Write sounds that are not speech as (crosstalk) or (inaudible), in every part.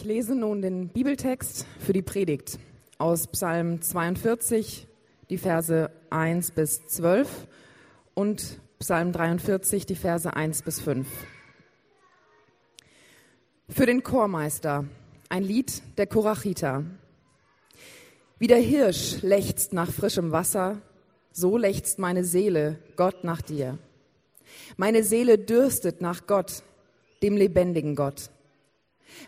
Ich lese nun den Bibeltext für die Predigt aus Psalm 42, die Verse 1 bis 12 und Psalm 43, die Verse 1 bis 5. Für den Chormeister ein Lied der Korachita. Wie der Hirsch lechzt nach frischem Wasser, so lechzt meine Seele Gott nach dir. Meine Seele dürstet nach Gott, dem lebendigen Gott.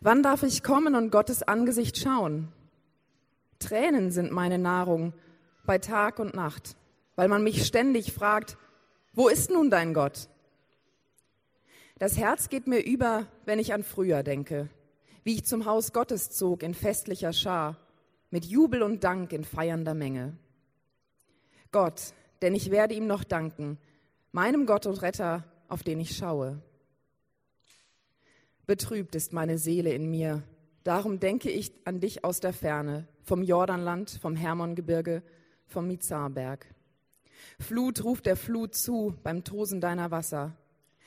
Wann darf ich kommen und Gottes Angesicht schauen? Tränen sind meine Nahrung bei Tag und Nacht, weil man mich ständig fragt, wo ist nun dein Gott? Das Herz geht mir über, wenn ich an früher denke, wie ich zum Haus Gottes zog in festlicher Schar, mit Jubel und Dank in feiernder Menge. Gott, denn ich werde ihm noch danken, meinem Gott und Retter, auf den ich schaue. Betrübt ist meine Seele in mir, darum denke ich an dich aus der Ferne, vom Jordanland, vom Hermongebirge, vom Mizarberg. Flut ruft der Flut zu beim Tosen deiner Wasser.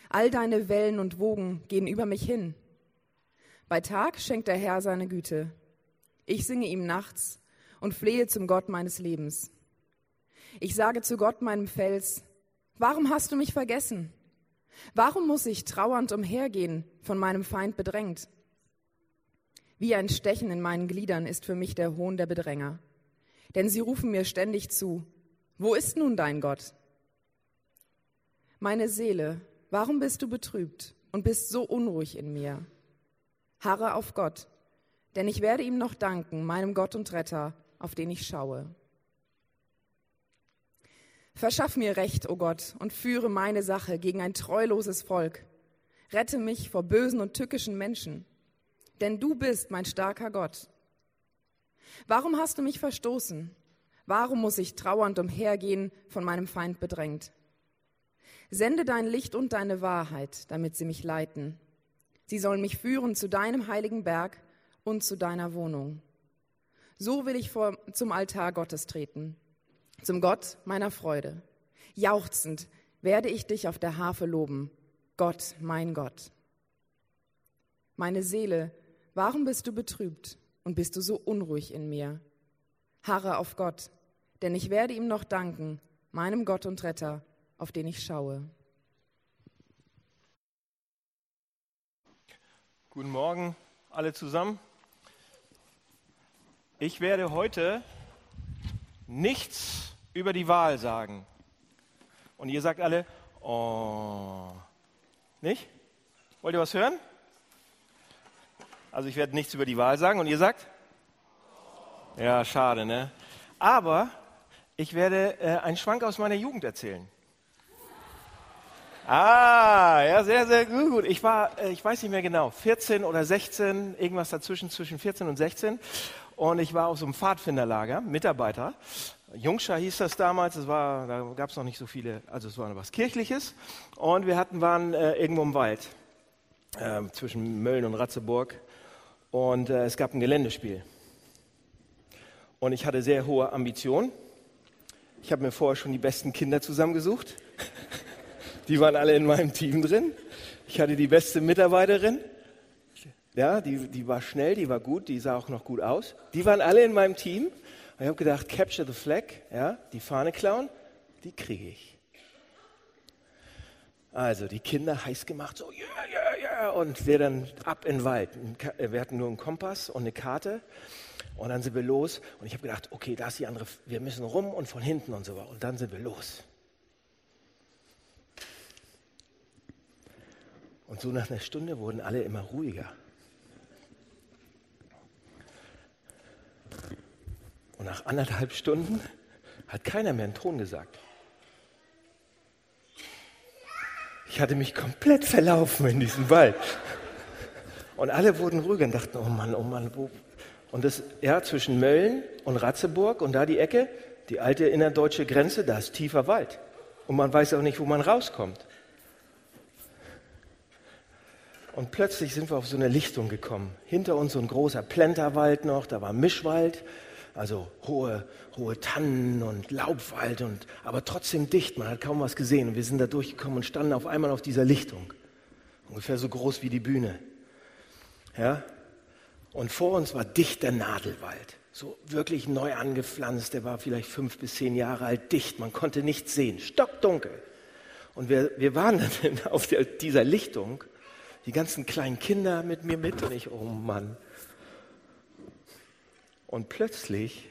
All deine Wellen und Wogen gehen über mich hin. Bei Tag schenkt der Herr seine Güte. Ich singe ihm nachts und flehe zum Gott meines Lebens. Ich sage zu Gott, meinem Fels, warum hast du mich vergessen? Warum muss ich trauernd umhergehen, von meinem Feind bedrängt? Wie ein Stechen in meinen Gliedern ist für mich der Hohn der Bedränger. Denn sie rufen mir ständig zu, wo ist nun dein Gott? Meine Seele, warum bist du betrübt und bist so unruhig in mir? Harre auf Gott, denn ich werde ihm noch danken, meinem Gott und Retter, auf den ich schaue. Verschaff mir Recht, o oh Gott, und führe meine Sache gegen ein treuloses Volk. Rette mich vor bösen und tückischen Menschen, denn du bist mein starker Gott. Warum hast du mich verstoßen? Warum muss ich trauernd umhergehen, von meinem Feind bedrängt? Sende dein Licht und deine Wahrheit, damit sie mich leiten. Sie sollen mich führen zu deinem heiligen Berg und zu deiner Wohnung. So will ich vor, zum Altar Gottes treten zum Gott meiner Freude. Jauchzend werde ich dich auf der Harfe loben, Gott, mein Gott. Meine Seele, warum bist du betrübt und bist du so unruhig in mir? Harre auf Gott, denn ich werde ihm noch danken, meinem Gott und Retter, auf den ich schaue. Guten Morgen alle zusammen. Ich werde heute nichts über die Wahl sagen. Und ihr sagt alle, oh. Nicht? Wollt ihr was hören? Also ich werde nichts über die Wahl sagen und ihr sagt? Ja, schade, ne? Aber ich werde äh, einen Schwank aus meiner Jugend erzählen. Ah, ja, sehr, sehr gut. Ich war, äh, ich weiß nicht mehr genau, 14 oder 16, irgendwas dazwischen, zwischen 14 und 16. Und ich war auf so einem Pfadfinderlager, Mitarbeiter. Jungscha hieß das damals, es war, da gab es noch nicht so viele, also es war was Kirchliches. Und wir hatten, waren äh, irgendwo im Wald äh, zwischen Mölln und Ratzeburg. Und äh, es gab ein Geländespiel. Und ich hatte sehr hohe Ambitionen. Ich habe mir vorher schon die besten Kinder zusammengesucht. Die waren alle in meinem Team drin. Ich hatte die beste Mitarbeiterin. Ja, die, die war schnell, die war gut, die sah auch noch gut aus. Die waren alle in meinem Team. Und ich habe gedacht, capture the flag, ja, die Fahne klauen, die kriege ich. Also die Kinder heiß gemacht, so, ja, ja, ja, und wir dann ab in den Wald. Wir hatten nur einen Kompass und eine Karte. Und dann sind wir los. Und ich habe gedacht, okay, da ist die andere, wir müssen rum und von hinten und so. Und dann sind wir los. Und so nach einer Stunde wurden alle immer ruhiger. Und nach anderthalb Stunden hat keiner mehr einen Ton gesagt. Ich hatte mich komplett verlaufen in diesem Wald. Und alle wurden ruhiger und dachten, oh Mann, oh Mann, wo? Und das, ja, zwischen Mölln und Ratzeburg und da die Ecke, die alte innerdeutsche Grenze, da ist tiefer Wald. Und man weiß auch nicht, wo man rauskommt. Und plötzlich sind wir auf so eine Lichtung gekommen. Hinter uns so ein großer Plenterwald noch, da war Mischwald also hohe, hohe Tannen und Laubwald und aber trotzdem dicht. Man hat kaum was gesehen. Und wir sind da durchgekommen und standen auf einmal auf dieser Lichtung. Ungefähr so groß wie die Bühne. Ja? Und vor uns war dichter Nadelwald, so wirklich neu angepflanzt. Der war vielleicht fünf bis zehn Jahre alt, dicht. Man konnte nichts sehen, stockdunkel. Und wir, wir waren dann (laughs) auf der, dieser Lichtung, die ganzen kleinen Kinder mit mir mit und ich, oh Mann. Und plötzlich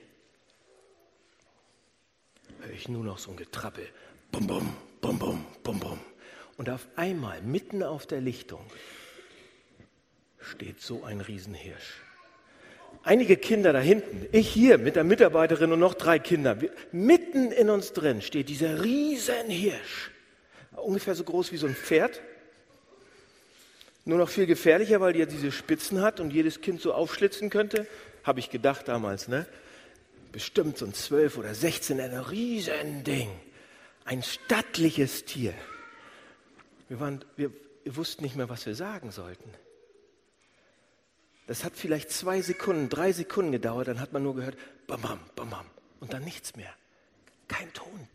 höre ich nur noch so ein Getrappel. Bum, bum, bum, bum, bum, bum. Und auf einmal, mitten auf der Lichtung, steht so ein Riesenhirsch. Einige Kinder da hinten, ich hier mit der Mitarbeiterin und noch drei Kinder, wir, mitten in uns drin steht dieser Riesenhirsch. Ungefähr so groß wie so ein Pferd. Nur noch viel gefährlicher, weil er diese Spitzen hat und jedes Kind so aufschlitzen könnte. Habe ich gedacht damals, ne? Bestimmt so ein 12 oder 16, ein Riesending. Ein stattliches Tier. Wir, waren, wir, wussten nicht mehr, was wir sagen sollten. Das hat vielleicht zwei Sekunden, drei Sekunden gedauert, dann hat man nur gehört, bam, bam, bam, bam. Und dann nichts mehr. Kein Ton.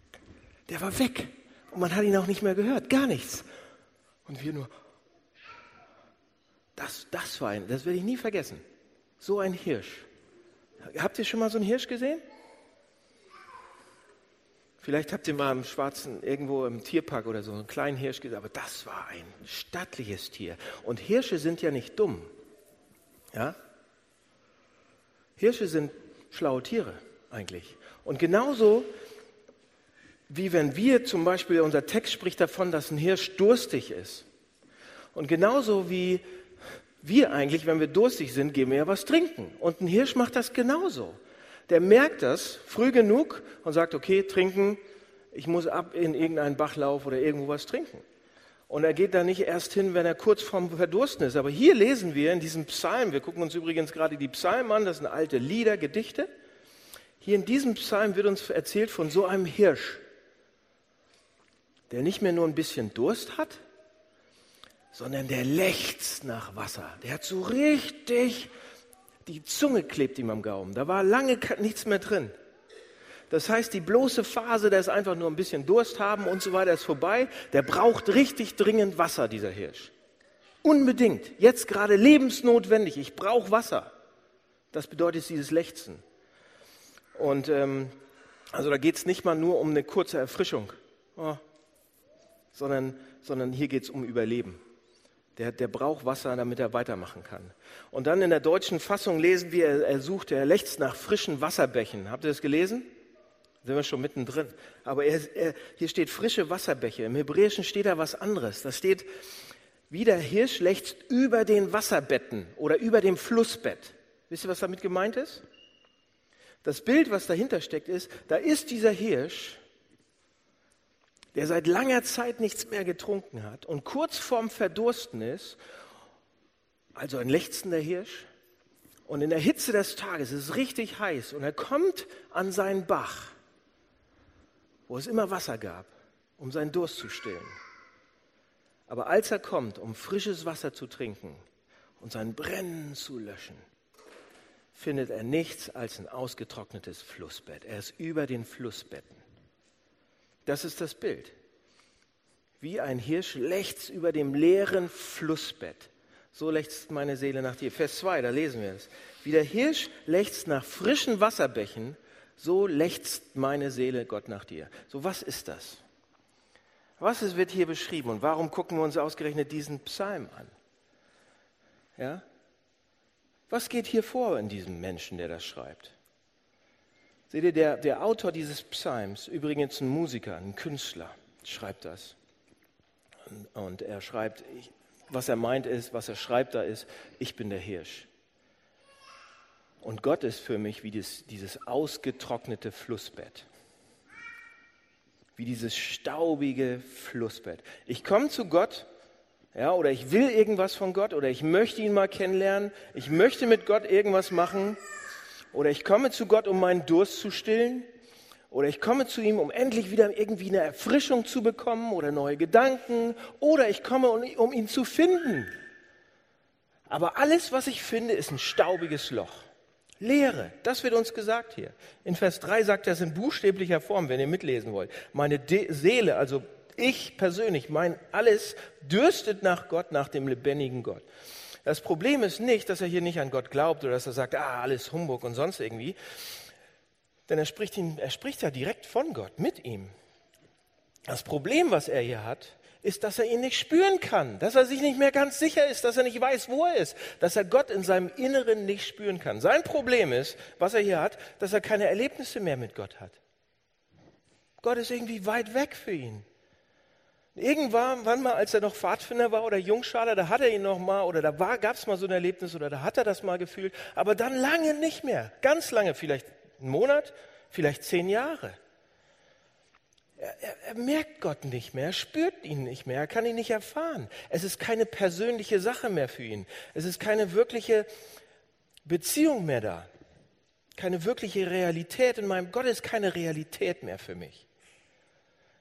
Der war weg. Und man hat ihn auch nicht mehr gehört, gar nichts. Und wir nur, das, das war ein, das werde ich nie vergessen. So ein Hirsch. Habt ihr schon mal so einen Hirsch gesehen? Vielleicht habt ihr mal im Schwarzen, irgendwo im Tierpark oder so, einen kleinen Hirsch gesehen, aber das war ein stattliches Tier. Und Hirsche sind ja nicht dumm. Ja? Hirsche sind schlaue Tiere eigentlich. Und genauso wie wenn wir zum Beispiel, unser Text spricht davon, dass ein Hirsch durstig ist. Und genauso wie wir eigentlich, wenn wir durstig sind, gehen wir ja was trinken. Und ein Hirsch macht das genauso. Der merkt das früh genug und sagt, okay, trinken, ich muss ab in irgendeinen Bachlauf oder irgendwo was trinken. Und er geht da nicht erst hin, wenn er kurz vorm Verdursten ist. Aber hier lesen wir in diesem Psalm, wir gucken uns übrigens gerade die Psalmen an, das sind alte Lieder, Gedichte. Hier in diesem Psalm wird uns erzählt von so einem Hirsch, der nicht mehr nur ein bisschen Durst hat, sondern der lechzt nach Wasser. Der hat so richtig, die Zunge klebt ihm am Gaumen. Da war lange nichts mehr drin. Das heißt, die bloße Phase, der ist einfach nur ein bisschen Durst haben und so weiter, ist vorbei. Der braucht richtig dringend Wasser, dieser Hirsch. Unbedingt. Jetzt gerade lebensnotwendig. Ich brauche Wasser. Das bedeutet dieses Lechzen. Und ähm, also da geht es nicht mal nur um eine kurze Erfrischung, oh, sondern, sondern hier geht es um Überleben. Der, der braucht Wasser, damit er weitermachen kann. Und dann in der deutschen Fassung lesen wir, er, sucht, er lechzt nach frischen Wasserbächen. Habt ihr das gelesen? sind wir schon mittendrin. Aber er, er, hier steht frische Wasserbäche. Im Hebräischen steht da was anderes. Da steht, wie der Hirsch lechzt über den Wasserbetten oder über dem Flussbett. Wisst ihr, was damit gemeint ist? Das Bild, was dahinter steckt, ist, da ist dieser Hirsch, der seit langer Zeit nichts mehr getrunken hat und kurz vorm Verdursten ist, also ein lechzender Hirsch, und in der Hitze des Tages ist es richtig heiß und er kommt an seinen Bach wo es immer Wasser gab, um seinen Durst zu stillen. Aber als er kommt, um frisches Wasser zu trinken und sein Brennen zu löschen, findet er nichts als ein ausgetrocknetes Flussbett. Er ist über den Flussbetten. Das ist das Bild. Wie ein Hirsch lechzt über dem leeren Flussbett. So lechzt meine Seele nach dir. Vers 2, da lesen wir es. Wie der Hirsch lechzt nach frischen Wasserbächen so lechzt meine Seele Gott nach dir. So, was ist das? Was ist, wird hier beschrieben und warum gucken wir uns ausgerechnet diesen Psalm an? Ja? Was geht hier vor in diesem Menschen, der das schreibt? Seht ihr, der, der Autor dieses Psalms, übrigens ein Musiker, ein Künstler, schreibt das. Und, er schreibt, was er meint ist, was er schreibt da ist, ich bin der Hirsch. Und Gott ist für mich wie dieses, dieses ausgetrocknete Flussbett. Wie dieses staubige Flussbett. Ich komme zu Gott, ja, oder ich will irgendwas von Gott, oder ich möchte ihn mal kennenlernen, ich möchte mit Gott irgendwas machen, oder ich komme zu Gott, um meinen Durst zu stillen, oder ich komme zu ihm, um endlich wieder irgendwie eine Erfrischung zu bekommen oder neue Gedanken, oder ich komme, um ihn zu finden. Aber alles, was ich finde, ist ein staubiges Loch. Lehre, das wird uns gesagt hier. In Vers 3 sagt er es in buchstäblicher Form, wenn ihr mitlesen wollt. Meine De Seele, also ich persönlich, mein alles dürstet nach Gott, nach dem lebendigen Gott. Das Problem ist nicht, dass er hier nicht an Gott glaubt oder dass er sagt, ah, alles Humbug und sonst irgendwie. Denn er spricht, ihn, er spricht ja direkt von Gott, mit ihm. Das Problem, was er hier hat, ist, dass er ihn nicht spüren kann, dass er sich nicht mehr ganz sicher ist, dass er nicht weiß, wo er ist, dass er Gott in seinem Inneren nicht spüren kann. Sein Problem ist, was er hier hat, dass er keine Erlebnisse mehr mit Gott hat. Gott ist irgendwie weit weg für ihn. Irgendwann wann mal, als er noch Pfadfinder war oder Jungschaler, da hat er ihn noch mal oder da gab es mal so ein Erlebnis oder da hat er das mal gefühlt, aber dann lange nicht mehr, ganz lange, vielleicht einen Monat, vielleicht zehn Jahre. Er, er, er, merkt Gott nicht mehr, er spürt ihn nicht mehr, er kann ihn nicht erfahren. Es ist keine persönliche Sache mehr für ihn. Es ist keine wirkliche Beziehung mehr da. Keine wirkliche Realität in meinem Gott ist keine Realität mehr für mich.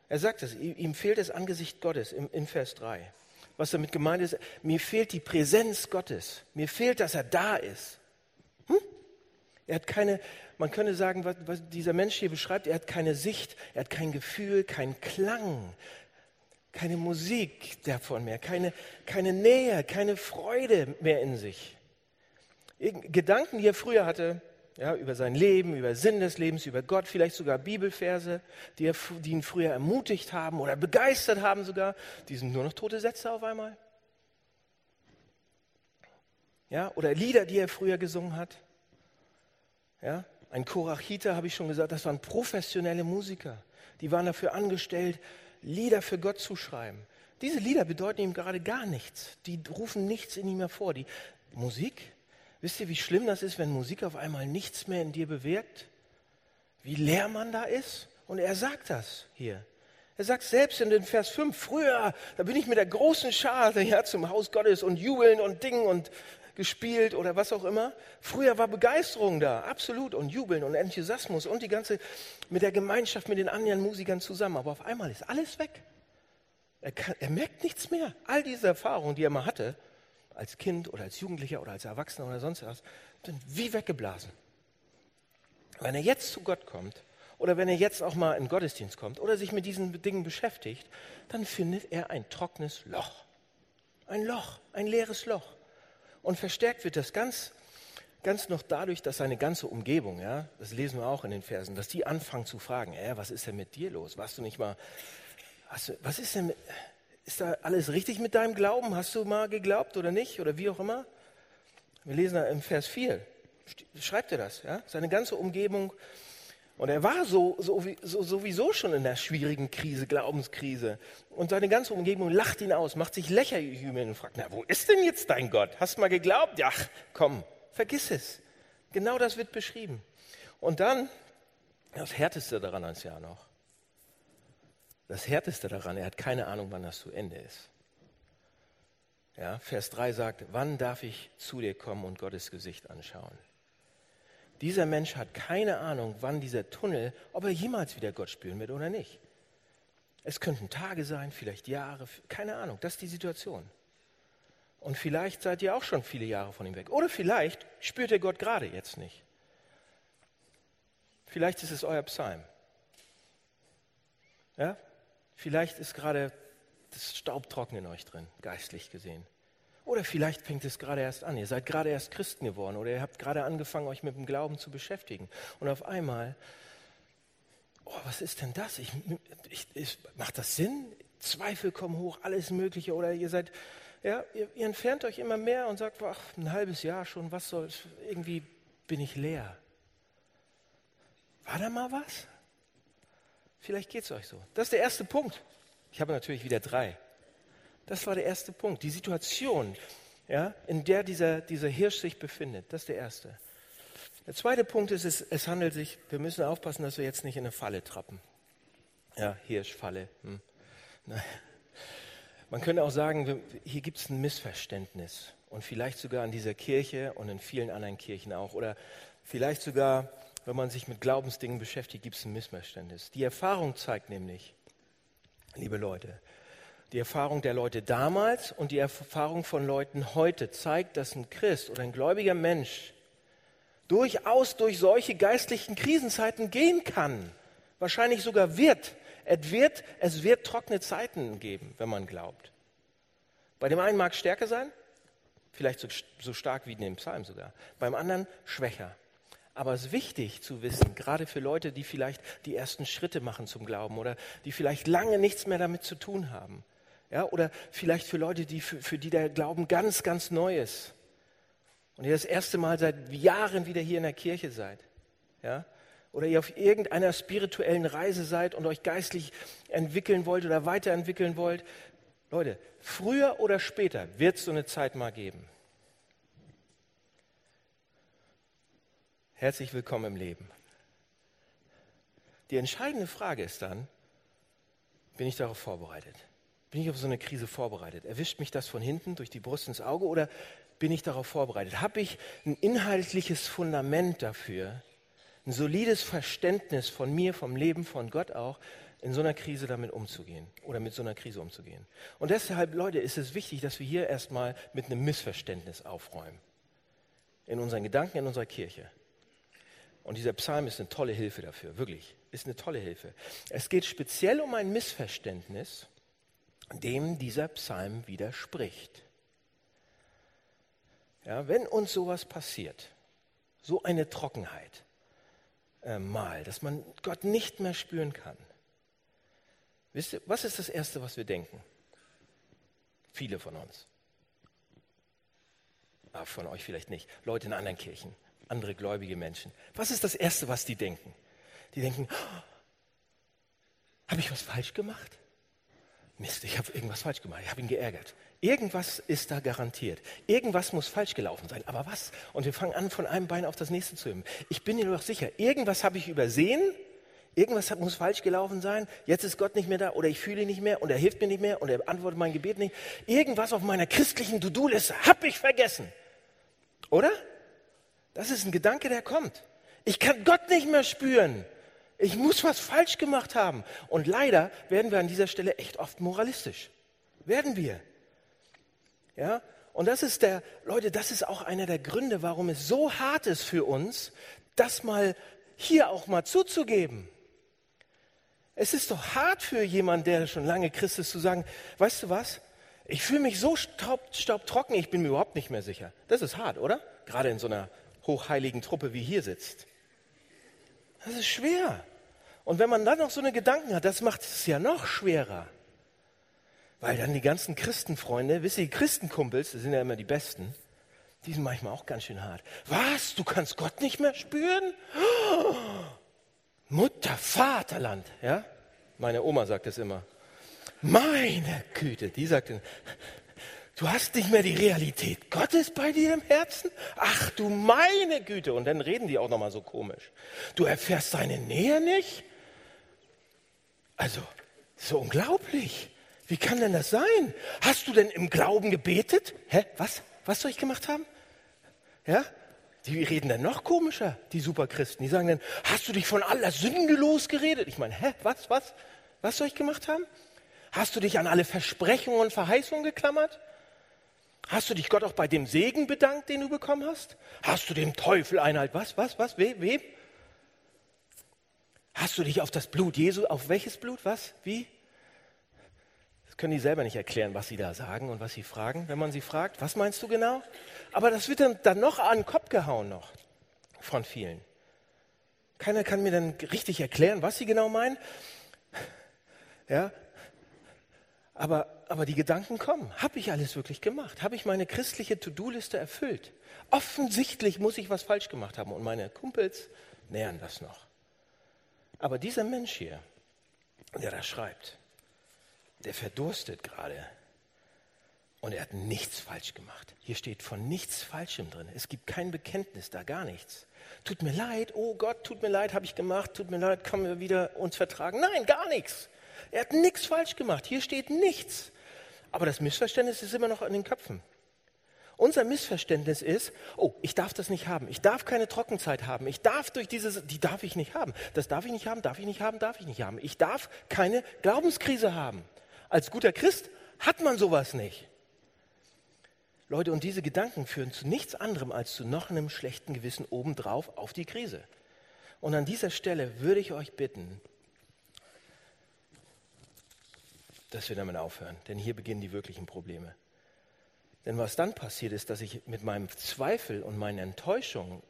Er sagt es, ihm fehlt das Angesicht Gottes in Vers 3. Was damit gemeint ist, mir fehlt die Präsenz Gottes. Mir fehlt, dass er da ist. Hm? Er hat keine, man könnte sagen, was, was dieser Mensch hier beschreibt, er hat keine Sicht, er hat kein Gefühl, keinen Klang, keine Musik davon mehr, keine, keine Nähe, keine Freude mehr in sich. Gedanken, die er früher hatte, ja, über sein Leben, über Sinn des Lebens, über Gott, vielleicht sogar Bibelverse, die, die ihn früher ermutigt haben oder begeistert haben sogar, die sind nur noch tote Sätze auf einmal. Ja, oder Lieder, die er früher gesungen hat. Ja, ein Korachiter, habe ich schon gesagt, das waren professionelle Musiker. Die waren dafür angestellt, Lieder für Gott zu schreiben. Diese Lieder bedeuten ihm gerade gar nichts. Die rufen nichts in ihm hervor. Die Musik, Wisst ihr, wie schlimm das ist, wenn Musik auf einmal nichts mehr in dir bewirkt? Wie leer man da ist? Und er sagt das hier. Er sagt selbst in den Vers 5, früher, da bin ich mit der großen Schar ja, zum Haus Gottes und jubeln und dingen und gespielt oder was auch immer. Früher war Begeisterung da, absolut, und Jubeln und Enthusiasmus und die ganze, mit der Gemeinschaft mit den anderen Musikern zusammen. Aber auf einmal ist alles weg. Er, kann, er merkt nichts mehr. All diese Erfahrungen, die er mal hatte, als Kind oder als Jugendlicher oder als Erwachsener oder sonst was, sind wie weggeblasen. Wenn er jetzt zu Gott kommt oder wenn er jetzt auch mal in den Gottesdienst kommt oder sich mit diesen Dingen beschäftigt, dann findet er ein trockenes Loch. Ein Loch, ein leeres Loch. Und verstärkt wird das ganz, ganz noch dadurch, dass seine ganze Umgebung, ja, das lesen wir auch in den Versen, dass die anfangen zu fragen, äh, was ist denn mit dir los? Warst du nicht mal, du, was ist denn mit, ist da alles richtig mit deinem Glauben? Hast du mal geglaubt oder nicht? Oder wie auch immer? Wir lesen da im Vers 4, schreibt er das, ja? Seine ganze Umgebung. Und er war so, so, so, sowieso schon in der schwierigen Krise, Glaubenskrise. Und seine ganze Umgebung lacht ihn aus, macht sich lächerlich über und fragt, na, wo ist denn jetzt dein Gott? Hast du mal geglaubt? Ja, komm, vergiss es. Genau das wird beschrieben. Und dann, das Härteste daran ist ja noch, das Härteste daran, er hat keine Ahnung, wann das zu Ende ist. Ja, Vers 3 sagt, wann darf ich zu dir kommen und Gottes Gesicht anschauen? Dieser Mensch hat keine Ahnung, wann dieser Tunnel, ob er jemals wieder Gott spüren wird oder nicht. Es könnten Tage sein, vielleicht Jahre, keine Ahnung. Das ist die Situation. Und vielleicht seid ihr auch schon viele Jahre von ihm weg. Oder vielleicht spürt ihr Gott gerade jetzt nicht. Vielleicht ist es euer Psalm. Ja? Vielleicht ist gerade das Staubtrocken in euch drin, geistlich gesehen. Oder vielleicht fängt es gerade erst an. Ihr seid gerade erst Christen geworden oder ihr habt gerade angefangen, euch mit dem Glauben zu beschäftigen. Und auf einmal, oh, was ist denn das? Ich, ich, ich, macht das Sinn? Zweifel kommen hoch, alles Mögliche. Oder ihr seid, ja, ihr, ihr entfernt euch immer mehr und sagt, ach, ein halbes Jahr schon, was soll's? Irgendwie bin ich leer. War da mal was? Vielleicht geht es euch so. Das ist der erste Punkt. Ich habe natürlich wieder drei. Das war der erste Punkt. Die Situation, ja, in der dieser, dieser Hirsch sich befindet. Das ist der erste. Der zweite Punkt ist, es, es handelt sich, wir müssen aufpassen, dass wir jetzt nicht in eine Falle trappen. Ja, Hirschfalle. Hm. (laughs) Man könnte auch sagen, hier gibt es ein Missverständnis. Und vielleicht sogar an dieser Kirche und in vielen anderen Kirchen auch. Oder vielleicht sogar wenn man sich mit Glaubensdingen beschäftigt, gibt es ein Missverständnis. Die Erfahrung zeigt nämlich, liebe Leute, die Erfahrung der Leute damals und die Erfahrung von Leuten heute zeigt, dass ein Christ oder ein gläubiger Mensch durchaus durch solche geistlichen Krisenzeiten gehen kann. Wahrscheinlich sogar wird. Es wird, es wird trockene Zeiten geben, wenn man glaubt. Bei dem einen mag es stärker sein, Vielleicht so, so stark wie in dem Psalm sogar. Beim anderen schwächer. Aber es ist wichtig zu wissen, gerade für Leute, die vielleicht die ersten Schritte machen zum Glauben oder die vielleicht lange nichts mehr damit zu tun haben. Ja, oder vielleicht für Leute, die, für, für die der Glauben ganz, ganz neu ist. Und ihr das erste Mal seit Jahren wieder hier in der Kirche seid. Ja, oder ihr auf irgendeiner spirituellen Reise seid und euch geistlich entwickeln wollt oder weiterentwickeln wollt. Leute, früher oder später wird es so eine Zeit mal geben. Herzlich willkommen im Leben. Die entscheidende Frage ist dann, bin ich darauf vorbereitet? Bin ich auf so eine Krise vorbereitet? Erwischt mich das von hinten durch die Brust ins Auge oder bin ich darauf vorbereitet? Habe ich ein inhaltliches Fundament dafür, ein solides Verständnis von mir, vom Leben, von Gott auch, in so einer Krise damit umzugehen oder mit so einer Krise umzugehen? Und deshalb, Leute, ist es wichtig, dass wir hier erstmal mit einem Missverständnis aufräumen. In unseren Gedanken, in unserer Kirche. Und dieser Psalm ist eine tolle Hilfe dafür, wirklich, ist eine tolle Hilfe. Es geht speziell um ein Missverständnis, dem dieser Psalm widerspricht. Ja, wenn uns sowas passiert, so eine Trockenheit äh, mal, dass man Gott nicht mehr spüren kann, wisst ihr, was ist das Erste, was wir denken? Viele von uns. Aber von euch vielleicht nicht. Leute in anderen Kirchen andere gläubige Menschen. Was ist das Erste, was die denken? Die denken, habe ich was falsch gemacht? Mist, ich habe irgendwas falsch gemacht, ich habe ihn geärgert. Irgendwas ist da garantiert. Irgendwas muss falsch gelaufen sein. Aber was? Und wir fangen an, von einem Bein auf das nächste zu hüben. Ich bin mir doch sicher, irgendwas habe ich übersehen, irgendwas muss falsch gelaufen sein. Jetzt ist Gott nicht mehr da oder ich fühle ihn nicht mehr und er hilft mir nicht mehr und er antwortet mein Gebet nicht. Irgendwas auf meiner christlichen To-Do-Liste habe ich vergessen. Oder? Das ist ein Gedanke, der kommt. Ich kann Gott nicht mehr spüren. Ich muss was falsch gemacht haben. Und leider werden wir an dieser Stelle echt oft moralistisch. Werden wir. Ja? Und das ist der, Leute, das ist auch einer der Gründe, warum es so hart ist für uns, das mal hier auch mal zuzugeben. Es ist doch hart für jemanden, der schon lange Christ ist, zu sagen, weißt du was? Ich fühle mich so staub, staubtrocken, ich bin mir überhaupt nicht mehr sicher. Das ist hart, oder? Gerade in so einer hochheiligen Truppe wie hier sitzt. Das ist schwer. Und wenn man dann noch so eine Gedanken hat, das macht es ja noch schwerer. Weil dann die ganzen Christenfreunde, wisst ihr, die Christenkumpels, das sind ja immer die Besten, die sind manchmal auch ganz schön hart. Was? Du kannst Gott nicht mehr spüren? (gasps) Mutter, Vaterland, ja? Meine Oma sagt das immer. Meine Güte, die sagt, Du hast nicht mehr die Realität Gottes bei dir im Herzen? Ach du meine Güte. Und dann reden die auch nochmal so komisch. Du erfährst seine Nähe nicht? Also, so unglaublich. Wie kann denn das sein? Hast du denn im Glauben gebetet? Hä? Was? Was soll ich gemacht haben? Ja? Die reden dann noch komischer, die Superchristen. Die sagen dann, hast du dich von aller Sünde losgeredet? Ich meine, hä? Was? Was? Was soll ich gemacht haben? Hast du dich an alle Versprechungen und Verheißungen geklammert? Hast du dich Gott auch bei dem Segen bedankt, den du bekommen hast? Hast du dem Teufel Einhalt? Was, was, was? We, wem? Hast du dich auf das Blut Jesu, auf welches Blut? Was? Wie? Das können die selber nicht erklären, was sie da sagen und was sie fragen, wenn man sie fragt. Was meinst du genau? Aber das wird dann, dann noch an den Kopf gehauen noch von vielen. Keiner kann mir dann richtig erklären, was sie genau meinen. Ja, aber aber die Gedanken kommen. Habe ich alles wirklich gemacht? Habe ich meine christliche To-Do-Liste erfüllt? Offensichtlich muss ich was falsch gemacht haben und meine Kumpels nähern das noch. Aber dieser Mensch hier, der da schreibt, der verdurstet gerade und er hat nichts falsch gemacht. Hier steht von nichts Falschem drin. Es gibt kein Bekenntnis da, gar nichts. Tut mir leid, oh Gott, tut mir leid, habe ich gemacht, tut mir leid, kann wir wieder uns vertragen. Nein, gar nichts. Er hat nichts falsch gemacht. Hier steht nichts. Aber das Missverständnis ist immer noch in den Köpfen. Unser Missverständnis ist, oh, ich darf das nicht haben. Ich darf keine Trockenzeit haben. Ich darf durch diese, die darf ich nicht haben. Das darf ich nicht haben, darf ich nicht haben, darf ich nicht haben. Ich darf keine Glaubenskrise haben. Als guter Christ hat man sowas nicht. Leute, und diese Gedanken führen zu nichts anderem als zu noch einem schlechten Gewissen obendrauf auf die Krise. Und an dieser Stelle würde ich euch bitten, dass wir damit aufhören. Denn hier beginnen die wirklichen Probleme. Denn was dann passiert ist, dass ich mit meinem Zweifel und meinen Enttäuschungen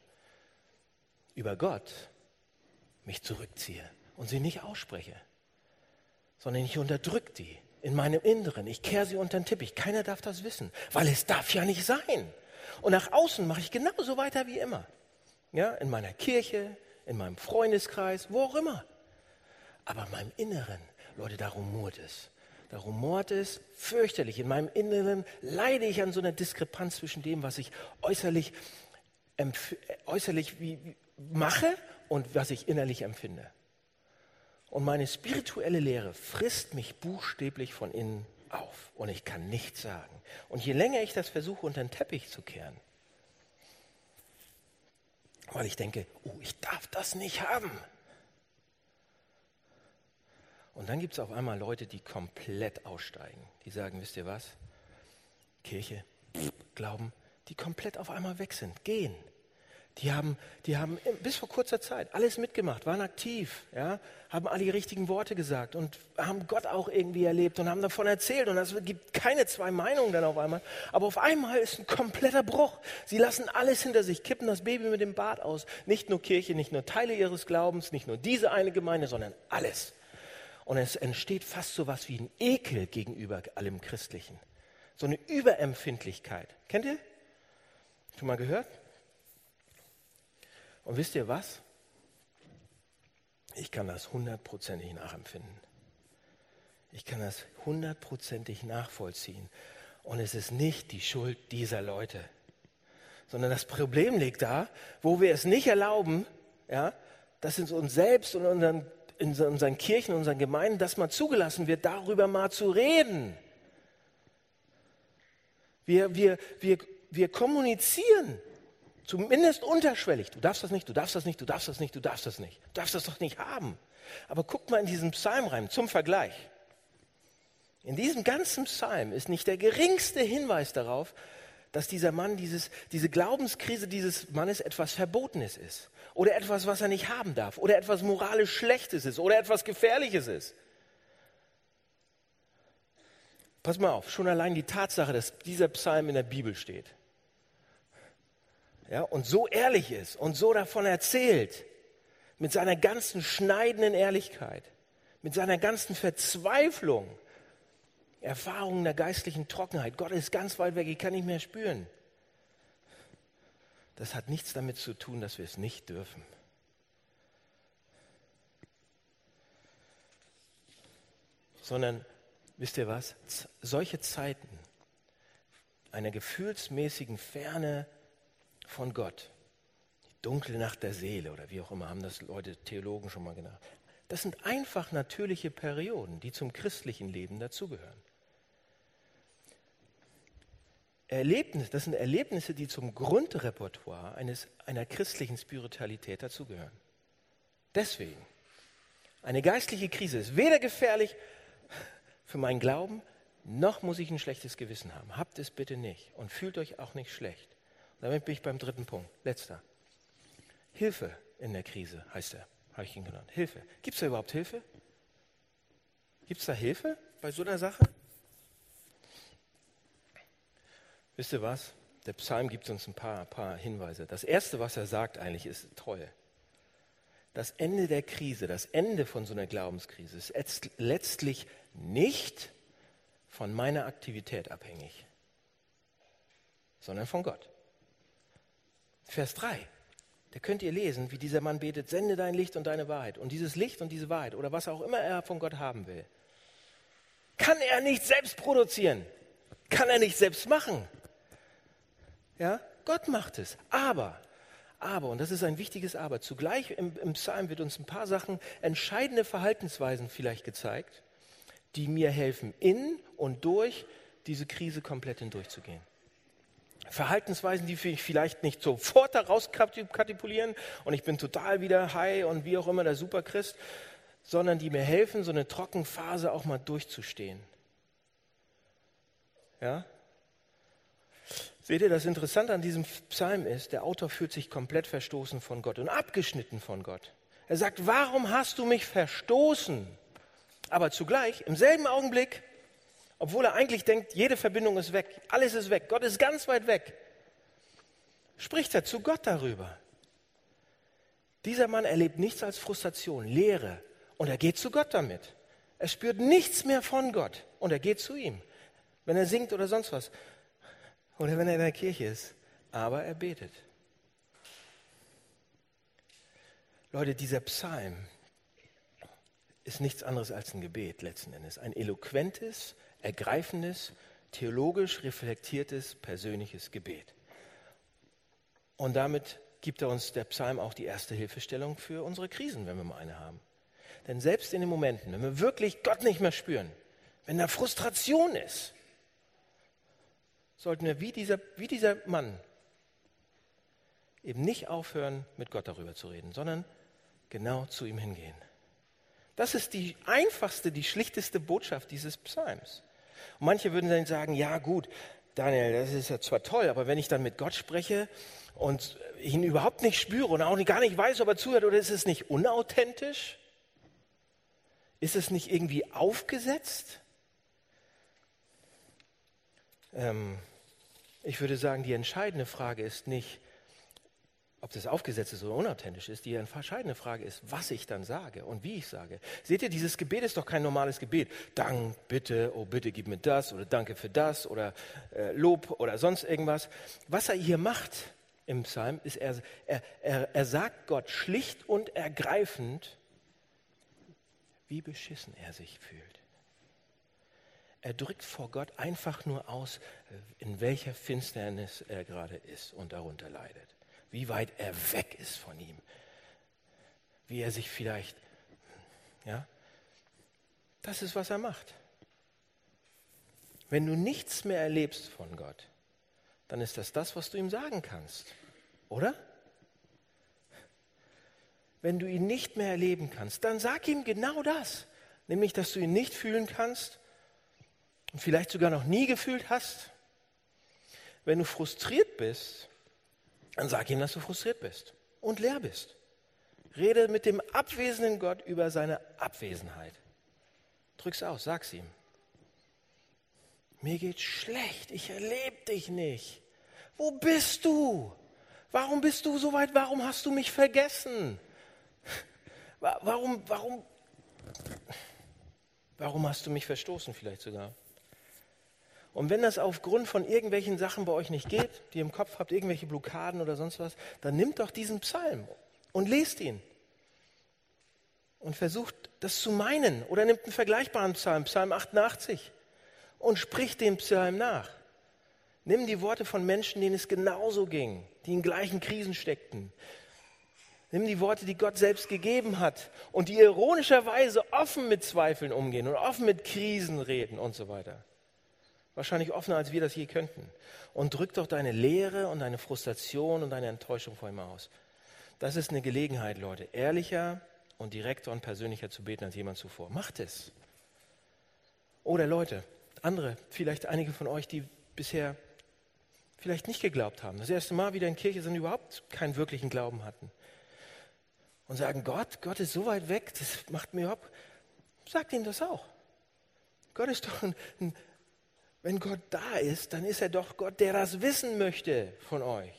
über Gott mich zurückziehe und sie nicht ausspreche, sondern ich unterdrücke die in meinem Inneren. Ich kehre sie unter den Teppich. Keiner darf das wissen, weil es darf ja nicht sein. Und nach außen mache ich genauso weiter wie immer. Ja, in meiner Kirche, in meinem Freundeskreis, wo auch immer. Aber in meinem Inneren, Leute, da rumort es. Da rumort es fürchterlich. In meinem Inneren leide ich an so einer Diskrepanz zwischen dem, was ich äußerlich, äußerlich wie, wie mache und was ich innerlich empfinde. Und meine spirituelle Lehre frisst mich buchstäblich von innen auf und ich kann nichts sagen. Und je länger ich das versuche, unter den Teppich zu kehren, weil ich denke, oh, ich darf das nicht haben. Und dann gibt es auf einmal Leute, die komplett aussteigen. Die sagen, wisst ihr was? Kirche, Glauben, die komplett auf einmal weg sind, gehen. Die haben, die haben bis vor kurzer Zeit alles mitgemacht, waren aktiv, ja, haben alle die richtigen Worte gesagt und haben Gott auch irgendwie erlebt und haben davon erzählt. Und es gibt keine zwei Meinungen dann auf einmal. Aber auf einmal ist ein kompletter Bruch. Sie lassen alles hinter sich, kippen das Baby mit dem Bart aus. Nicht nur Kirche, nicht nur Teile ihres Glaubens, nicht nur diese eine Gemeinde, sondern alles. Und es entsteht fast so was wie ein Ekel gegenüber allem Christlichen. So eine Überempfindlichkeit. Kennt ihr? Schon mal gehört? Und wisst ihr was? Ich kann das hundertprozentig nachempfinden. Ich kann das hundertprozentig nachvollziehen. Und es ist nicht die Schuld dieser Leute, sondern das Problem liegt da, wo wir es nicht erlauben, ja, dass in uns selbst und unseren, in unseren Kirchen, in unseren Gemeinden, dass mal zugelassen wird, darüber mal zu reden. Wir, wir, wir, wir kommunizieren Zumindest unterschwellig. Du darfst das nicht, du darfst das nicht, du darfst das nicht, du darfst das nicht. Du darfst das doch nicht haben. Aber guck mal in diesem Psalm rein, zum Vergleich. In diesem ganzen Psalm ist nicht der geringste Hinweis darauf, dass dieser Mann, dieses, diese Glaubenskrise dieses Mannes etwas Verbotenes ist. Oder etwas, was er nicht haben darf. Oder etwas moralisch Schlechtes ist. Oder etwas Gefährliches ist. Pass mal auf, schon allein die Tatsache, dass dieser Psalm in der Bibel steht ja, und so ehrlich ist und so davon erzählt, mit seiner ganzen schneidenden Ehrlichkeit, mit seiner ganzen Verzweiflung, Erfahrungen der geistlichen Trockenheit. Gott ist ganz weit weg, ich kann nicht mehr spüren. Das hat nichts damit zu tun, dass wir es nicht dürfen. Sondern, wisst ihr was, solche Zeiten einer gefühlsmäßigen Ferne von Gott. Die dunkle Nacht der Seele oder wie auch immer haben das Leute Theologen schon mal genannt. Das sind einfach natürliche Perioden, die zum christlichen Leben dazugehören. Erlebnisse, das sind Erlebnisse, die zum Grundrepertoire eines, einer christlichen Spiritualität dazugehören. Deswegen, eine geistliche Krise ist weder gefährlich für meinen Glauben, noch muss ich ein schlechtes Gewissen haben. Habt es bitte nicht und fühlt euch auch nicht schlecht. Damit bin ich beim dritten Punkt. Letzter. Hilfe in der Krise heißt er, habe ich ihn genannt. Hilfe. Gibt es da überhaupt Hilfe? Gibt es da Hilfe bei so einer Sache? Wisst ihr was? Der Psalm gibt uns ein paar, paar Hinweise. Das Erste, was er sagt eigentlich, ist Treue. Das Ende der Krise, das Ende von so einer Glaubenskrise ist letztlich nicht von meiner Aktivität abhängig, sondern von Gott. Vers 3. Da könnt ihr lesen, wie dieser Mann betet, sende dein Licht und deine Wahrheit. Und dieses Licht und diese Wahrheit oder was auch immer er von Gott haben will, kann er nicht selbst produzieren. Kann er nicht selbst machen. Ja, Gott macht es. Aber, aber, und das ist ein wichtiges Aber, zugleich im, im Psalm wird uns ein paar Sachen, entscheidende Verhaltensweisen vielleicht gezeigt, die mir helfen, in und durch diese Krise komplett hindurchzugehen. Verhaltensweisen, die ich vielleicht nicht sofort daraus katipulieren und ich bin total wieder high und wie auch immer der Superchrist, sondern die mir helfen, so eine Trockenphase auch mal durchzustehen. Ja? Seht ihr, das Interessante an diesem Psalm ist, der Autor fühlt sich komplett verstoßen von Gott und abgeschnitten von Gott. Er sagt, warum hast du mich verstoßen? Aber zugleich, im selben Augenblick, Obwohl er eigentlich denkt, jede Verbindung ist weg, alles ist weg, Gott ist ganz weit weg. Spricht er zu Gott darüber. Dieser Mann erlebt nichts als Frustration, Leere und er geht zu Gott damit. Er spürt nichts mehr von Gott und er geht zu ihm, wenn er singt oder sonst was oder wenn er in der Kirche ist. Aber er betet. Leute, dieser Psalm ist nichts anderes als ein Gebet letzten Endes. Ein eloquentes, ergreifendes, theologisch reflektiertes, persönliches Gebet. Und damit gibt er uns der Psalm auch die erste Hilfestellung für unsere Krisen, wenn wir mal eine haben. Denn selbst in den Momenten, wenn wir wirklich Gott nicht mehr spüren, wenn da Frustration ist, sollten wir wie dieser, wie dieser Mann eben nicht aufhören, mit Gott darüber zu reden, sondern genau zu ihm hingehen. Das ist die einfachste, die schlichteste Botschaft dieses Psalms. Und manche würden dann sagen, ja gut, Daniel, das ist ja zwar toll, aber wenn ich dann mit Gott spreche und ihn überhaupt nicht spüre und auch gar nicht weiß, ob er zuhört, oder ist es nicht unauthentisch? Ist es nicht irgendwie aufgesetzt? Ähm, ich würde sagen, die entscheidende Frage ist nicht, ob das aufgesetzt ist oder unauthentisch ist, die entscheidende Frage ist, was ich dann sage und wie ich sage. Seht ihr, dieses Gebet ist doch kein normales Gebet. Dank, bitte, oh bitte gib mir das oder danke für das oder äh, Lob oder sonst irgendwas. Was er hier macht im Psalm, ist, er, er, er, er sagt Gott schlicht und ergreifend, wie beschissen er sich fühlt. Er drückt vor Gott einfach nur aus, in welcher Finsternis er gerade ist und darunter leidet wie weit er weg ist von ihm, wie er sich vielleicht, ja, das ist, was er macht. Wenn du nichts mehr erlebst von Gott, dann ist das das, was du ihm sagen kannst, oder? Wenn du ihn nicht mehr erleben kannst, dann sag ihm genau das, nämlich, dass du ihn nicht fühlen kannst und vielleicht sogar noch nie gefühlt hast. Wenn du frustriert bist, dann sag ihm, dass du frustriert bist und leer bist. Rede mit dem abwesenden Gott über seine Abwesenheit. Drück's aus, sag's ihm. Mir geht's schlecht, ich erlebe dich nicht. Wo bist du? Warum bist du so weit? Warum hast du mich vergessen? Warum, warum, warum hast du mich verstoßen vielleicht sogar? Und wenn das aufgrund von irgendwelchen Sachen bei euch nicht geht, die ihr im Kopf habt, irgendwelche Blockaden oder sonst was, dann nimmt doch diesen Psalm und lest ihn. Und versucht das zu meinen. Oder nimmt einen vergleichbaren Psalm, Psalm 88, und spricht den Psalm nach. Nimm die Worte von Menschen, denen es genauso ging, die in gleichen Krisen steckten. Nimm die Worte, die Gott selbst gegeben hat und die ironischerweise offen mit Zweifeln umgehen und offen mit Krisen reden und so weiter wahrscheinlich offener, als wir das je könnten. Und drück doch deine Leere und deine Frustration und deine Enttäuschung vor ihm aus. Das ist eine Gelegenheit, Leute, ehrlicher und direkter und persönlicher zu beten als jemand zuvor. Macht es. Oder Leute, andere, vielleicht einige von euch, die bisher vielleicht nicht geglaubt haben, das erste Mal wieder in Kirche sind, überhaupt keinen wirklichen Glauben hatten. Und sagen, Gott, Gott ist so weit weg, das macht mir überhaupt, sagt ihm das auch. Gott ist doch ein, ein, wenn Gott da ist, dann ist er doch Gott, der das wissen möchte von euch.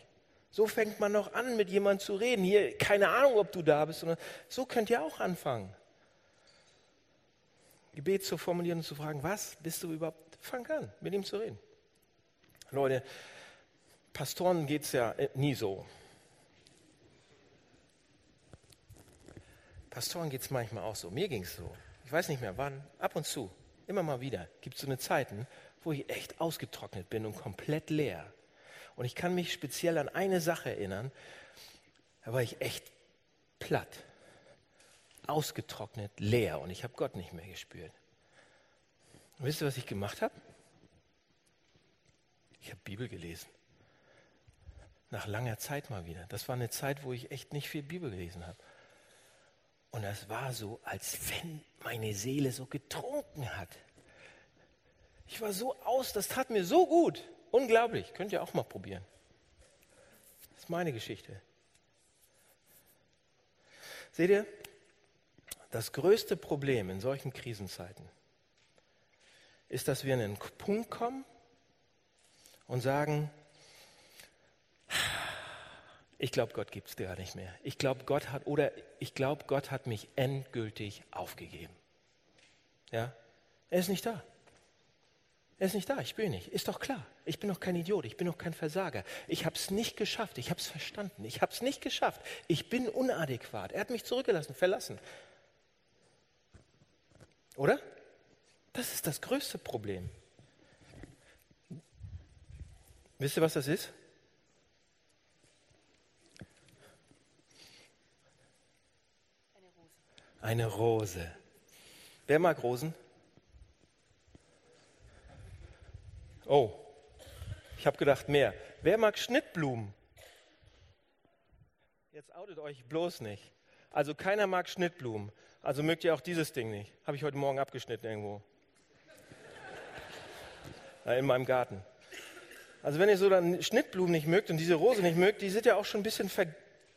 So fängt man noch an, mit jemandem zu reden. Hier, keine Ahnung, ob du da bist, so könnt ihr auch anfangen. Gebet zu formulieren und zu fragen, was bist du überhaupt? Fang an, mit ihm zu reden. Leute, Pastoren geht es ja äh, nie so. Pastoren geht es manchmal auch so. Mir ging es so. Ich weiß nicht mehr wann, ab und zu, immer mal wieder, gibt es so eine Zeiten, wo ich echt ausgetrocknet bin und komplett leer. Und ich kann mich speziell an eine Sache erinnern, da war ich echt platt, ausgetrocknet, leer und ich habe Gott nicht mehr gespürt. Und wisst ihr, was ich gemacht habe? Ich habe Bibel gelesen. Nach langer Zeit mal wieder. Das war eine Zeit, wo ich echt nicht viel Bibel gelesen habe. Und das war so, als wenn meine Seele so getrunken hat. Ich war so aus, das tat mir so gut. Unglaublich. Könnt ihr auch mal probieren. Das ist meine Geschichte. Seht ihr, das größte Problem in solchen Krisenzeiten ist, dass wir an einen Punkt kommen und sagen, ich glaube, Gott gibt es gar nicht mehr. Ich glaube, Gott hat oder ich glaube, Gott hat mich endgültig aufgegeben. Ja, er ist nicht da. Er ist nicht da, ich bin nicht. Ist doch klar. Ich bin noch kein Idiot, ich bin noch kein Versager. Ich habe es nicht geschafft, ich habe es verstanden. Ich habe es nicht geschafft. Ich bin unadäquat. Er hat mich zurückgelassen, verlassen. Oder? Das ist das größte Problem. Wisst ihr, was das ist? Eine Rose. Eine Rose. Wer mag Rosen? Oh, ich habe gedacht mehr. Wer mag Schnittblumen? Jetzt outet euch bloß nicht. Also keiner mag Schnittblumen. Also mögt ihr auch dieses Ding nicht. Habe ich heute Morgen abgeschnitten irgendwo. In meinem Garten. Also wenn ihr so dann Schnittblumen nicht mögt und diese Rose nicht mögt, die sind ja auch schon ein bisschen, ver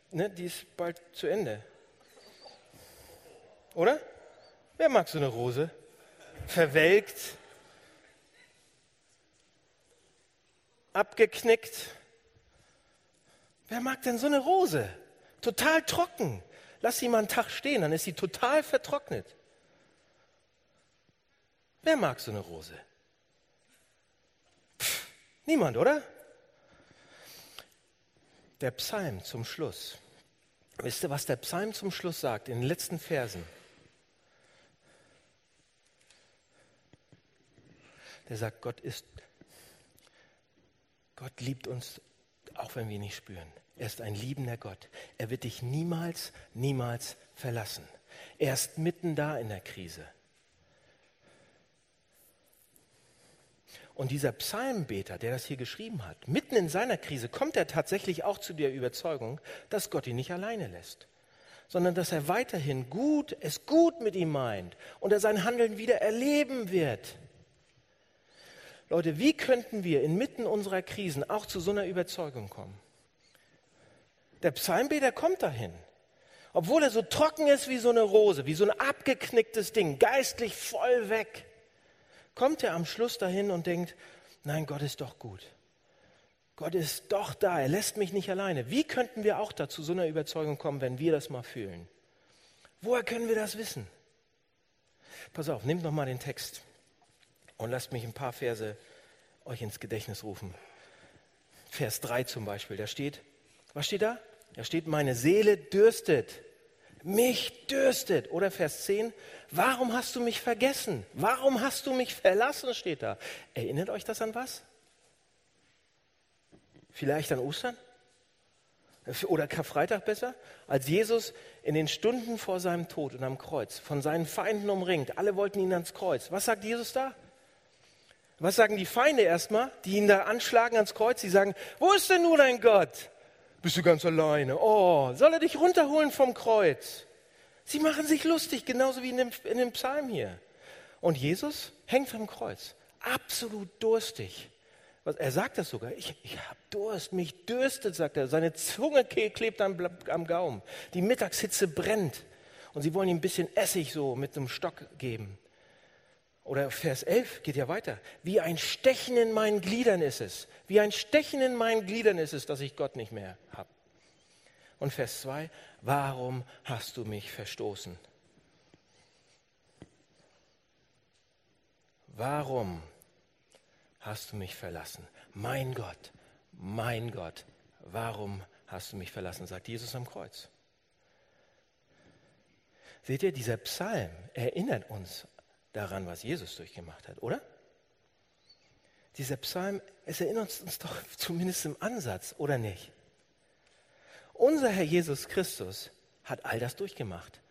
ne, die ist bald zu Ende. Oder? Wer mag so eine Rose? Verwelkt, abgeknickt. Wer mag denn so eine Rose? Total trocken. Lass sie mal einen Tag stehen, dann ist sie total vertrocknet. Wer mag so eine Rose? Pff, niemand, oder? Der Psalm zum Schluss. Wisst ihr, was der Psalm zum Schluss sagt in den letzten Versen? Der sagt, Gott ist, Gott liebt uns, auch wenn wir nicht spüren. Er ist ein liebender Gott. Er wird dich niemals, niemals verlassen. Er ist mitten da in der Krise. Und dieser Psalmbeter, der das hier geschrieben hat, mitten in seiner Krise kommt er tatsächlich auch zu der Überzeugung, dass Gott ihn nicht alleine lässt, sondern dass er weiterhin gut, es gut mit ihm meint und er sein Handeln wieder erleben wird. Leute, wie könnten wir inmitten unserer Krisen auch zu so einer Überzeugung kommen? Der Psalmbeter kommt dahin. Obwohl er so trocken ist wie so eine Rose, wie so ein abgeknicktes Ding, geistlich voll weg, kommt er am Schluss dahin und denkt, nein, Gott ist doch gut. Gott ist doch da, er lässt mich nicht alleine. Wie könnten wir auch dazu so einer Überzeugung kommen, wenn wir das mal fühlen? Woher können wir das wissen? Pass auf, nehmt noch mal den Text und lasst mich ein paar Verse euch ins Gedächtnis rufen. Vers 3 zum Beispiel, da steht, was steht da? Da steht, meine Seele dürstet. Mich dürstet. Oder Vers 10, warum hast du mich vergessen? Warum hast du mich verlassen, steht da. Erinnert euch das an was? Vielleicht an Ostern? Oder Karfreitag besser? Als Jesus in den Stunden vor seinem Tod und am Kreuz von seinen Feinden umringt, alle wollten ihn ans Kreuz. Was sagt Jesus da? Was sagen die Feinde erstmal, die ihn da anschlagen ans Kreuz? Sie sagen, wo ist denn nur dein Gott? Bist du ganz alleine? Oh, soll er dich runterholen vom Kreuz? Sie machen sich lustig, genauso wie in dem, in dem Psalm hier. Und Jesus hängt am Kreuz, absolut durstig. Er sagt das sogar, ich, ich habe Durst, mich dürstet, sagt er. Seine Zunge klebt am, am Gaumen. Die Mittagshitze brennt. Und sie wollen ihm ein bisschen Essig so mit einem Stock geben. Oder Vers 11 geht ja weiter. Wie ein Stechen in meinen Gliedern ist es. Wie ein Stechen in meinen Gliedern ist es, dass ich Gott nicht mehr habe. Und Vers 2, warum hast du mich verstoßen? Warum hast du mich verlassen? Mein Gott, mein Gott, warum hast du mich verlassen? sagt Jesus am Kreuz. Seht ihr, dieser Psalm erinnert uns daran, was Jesus durchgemacht hat, oder? Dieser Psalm, es erinnert uns doch zumindest im Ansatz, oder nicht? Unser Herr Jesus Christus hat all das durchgemacht.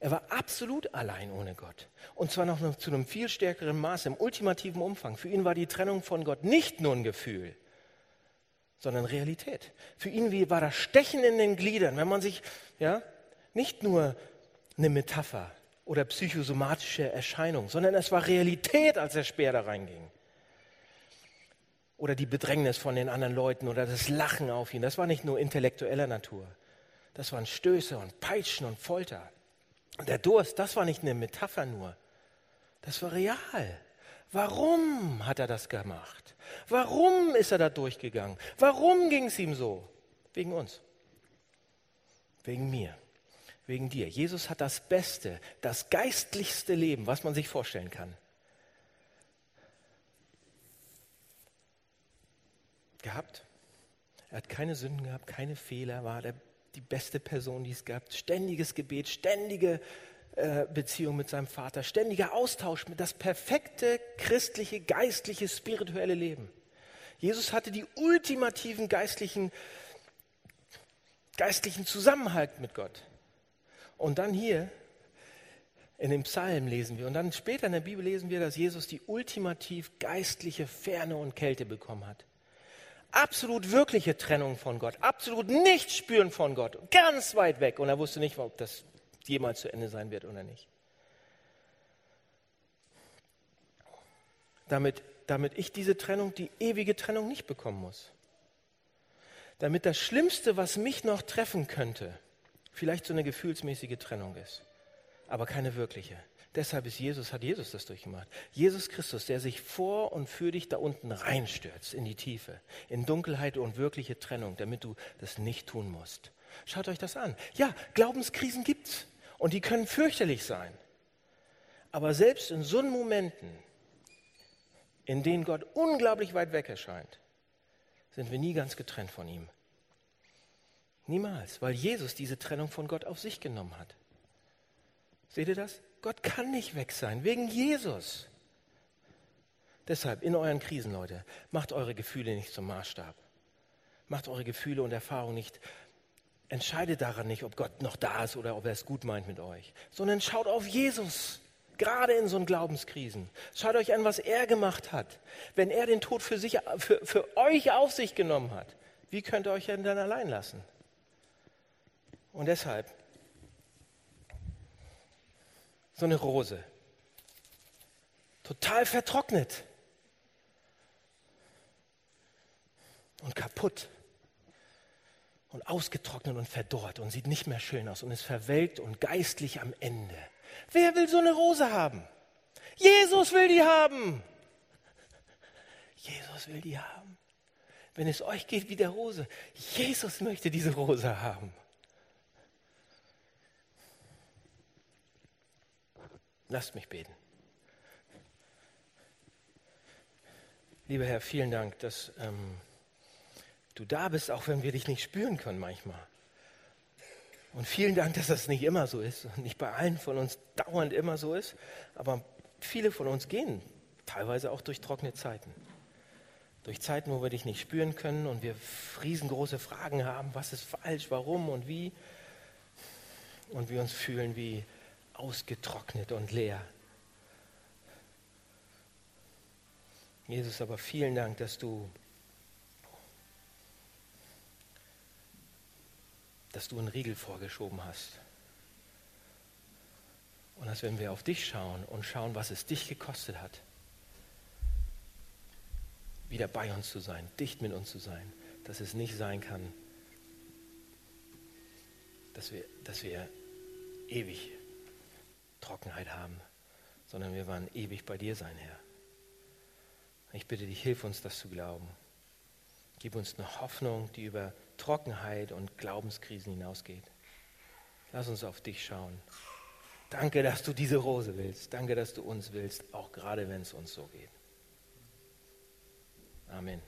Er war absolut allein ohne Gott. Und zwar noch zu einem viel stärkeren Maß, im ultimativen Umfang. Für ihn war die Trennung von Gott nicht nur ein Gefühl, sondern Realität. Für ihn war das Stechen in den Gliedern, wenn man sich, ja, nicht nur eine Metapher, oder psychosomatische Erscheinung, sondern es war Realität, als der Speer da reinging. Oder die Bedrängnis von den anderen Leuten oder das Lachen auf ihn. Das war nicht nur intellektueller Natur. Das waren Stöße und Peitschen und Folter. Und der Durst, das war nicht eine Metapher nur. Das war real. Warum hat er das gemacht? Warum ist er da durchgegangen? Warum ging es ihm so? Wegen uns. Wegen mir. Wegen dir. Jesus hat das beste, das geistlichste Leben, was man sich vorstellen kann. Gehabt. Er hat keine Sünden gehabt, keine Fehler, war der, die beste Person, die es gab. Ständiges Gebet, ständige äh, Beziehung mit seinem Vater, ständiger Austausch mit das perfekte christliche, geistliche, spirituelle Leben. Jesus hatte die ultimativen geistlichen, geistlichen Zusammenhalt mit Gott. Und dann hier in dem Psalm lesen wir und dann später in der Bibel lesen wir, dass Jesus die ultimativ geistliche Ferne und Kälte bekommen hat. Absolut wirkliche Trennung von Gott, absolut nicht spüren von Gott, ganz weit weg. Und er wusste nicht, ob das jemals zu Ende sein wird oder nicht. Damit, damit ich diese Trennung, die ewige Trennung nicht bekommen muss. Damit das Schlimmste, was mich noch treffen könnte, vielleicht so eine gefühlsmäßige Trennung ist, aber keine wirkliche. Deshalb ist Jesus, hat Jesus das durchgemacht. Jesus Christus, der sich vor und für dich da unten reinstürzt in die Tiefe, in Dunkelheit und wirkliche Trennung, damit du das nicht tun musst. Schaut euch das an. Ja, Glaubenskrisen gibt's. Und die können fürchterlich sein. Aber selbst in so Momenten, in denen Gott unglaublich weit weg erscheint, sind wir nie ganz getrennt von ihm. Niemals, weil Jesus diese Trennung von Gott auf sich genommen hat. Seht ihr das? Gott kann nicht weg sein, wegen Jesus. Deshalb in euren Krisen, Leute, macht eure Gefühle nicht zum Maßstab. Macht eure Gefühle und Erfahrungen nicht entscheidet daran nicht, ob Gott noch da ist oder ob er es gut meint mit euch, sondern schaut auf Jesus. Gerade in so einen Glaubenskrisen. Schaut euch an, was er gemacht hat. Wenn er den Tod für, sich, für, für euch auf sich genommen hat, wie könnt ihr euch denn dann allein lassen? Und deshalb, so eine Rose, total vertrocknet und kaputt und ausgetrocknet und verdorrt und sieht nicht mehr schön aus und ist verwelkt und geistlich am Ende. Wer will so eine Rose haben? Jesus will die haben. Jesus will die haben. Wenn es euch geht wie der Rose, Jesus möchte diese Rose haben. Lasst mich beten. Lieber Herr, vielen Dank, dass ähm, du da bist, auch wenn wir dich nicht spüren können manchmal. Und vielen Dank, dass das nicht immer so ist nicht bei allen von uns dauernd immer so ist, aber viele von uns gehen teilweise auch durch trockene Zeiten. Durch Zeiten, wo wir dich nicht spüren können und wir riesengroße Fragen haben, was ist falsch, warum und wie. Und wir uns fühlen wie ausgetrocknet und leer. Jesus, aber vielen Dank, dass du dass du einen Riegel vorgeschoben hast. Und dass wenn wir auf dich schauen und schauen, was es dich gekostet hat, wieder bei uns zu sein, dicht mit uns zu sein, dass es nicht sein kann, dass wir, dass wir ewig Trockenheit haben, sondern wir werden ewig bei dir sein, Herr. Ich bitte dich, hilf uns das zu glauben. Gib uns eine Hoffnung, die über Trockenheit und Glaubenskrisen hinausgeht. Lass uns auf dich schauen. Danke, dass du diese Rose willst. Danke, dass du uns willst, auch gerade wenn es uns so geht. Amen.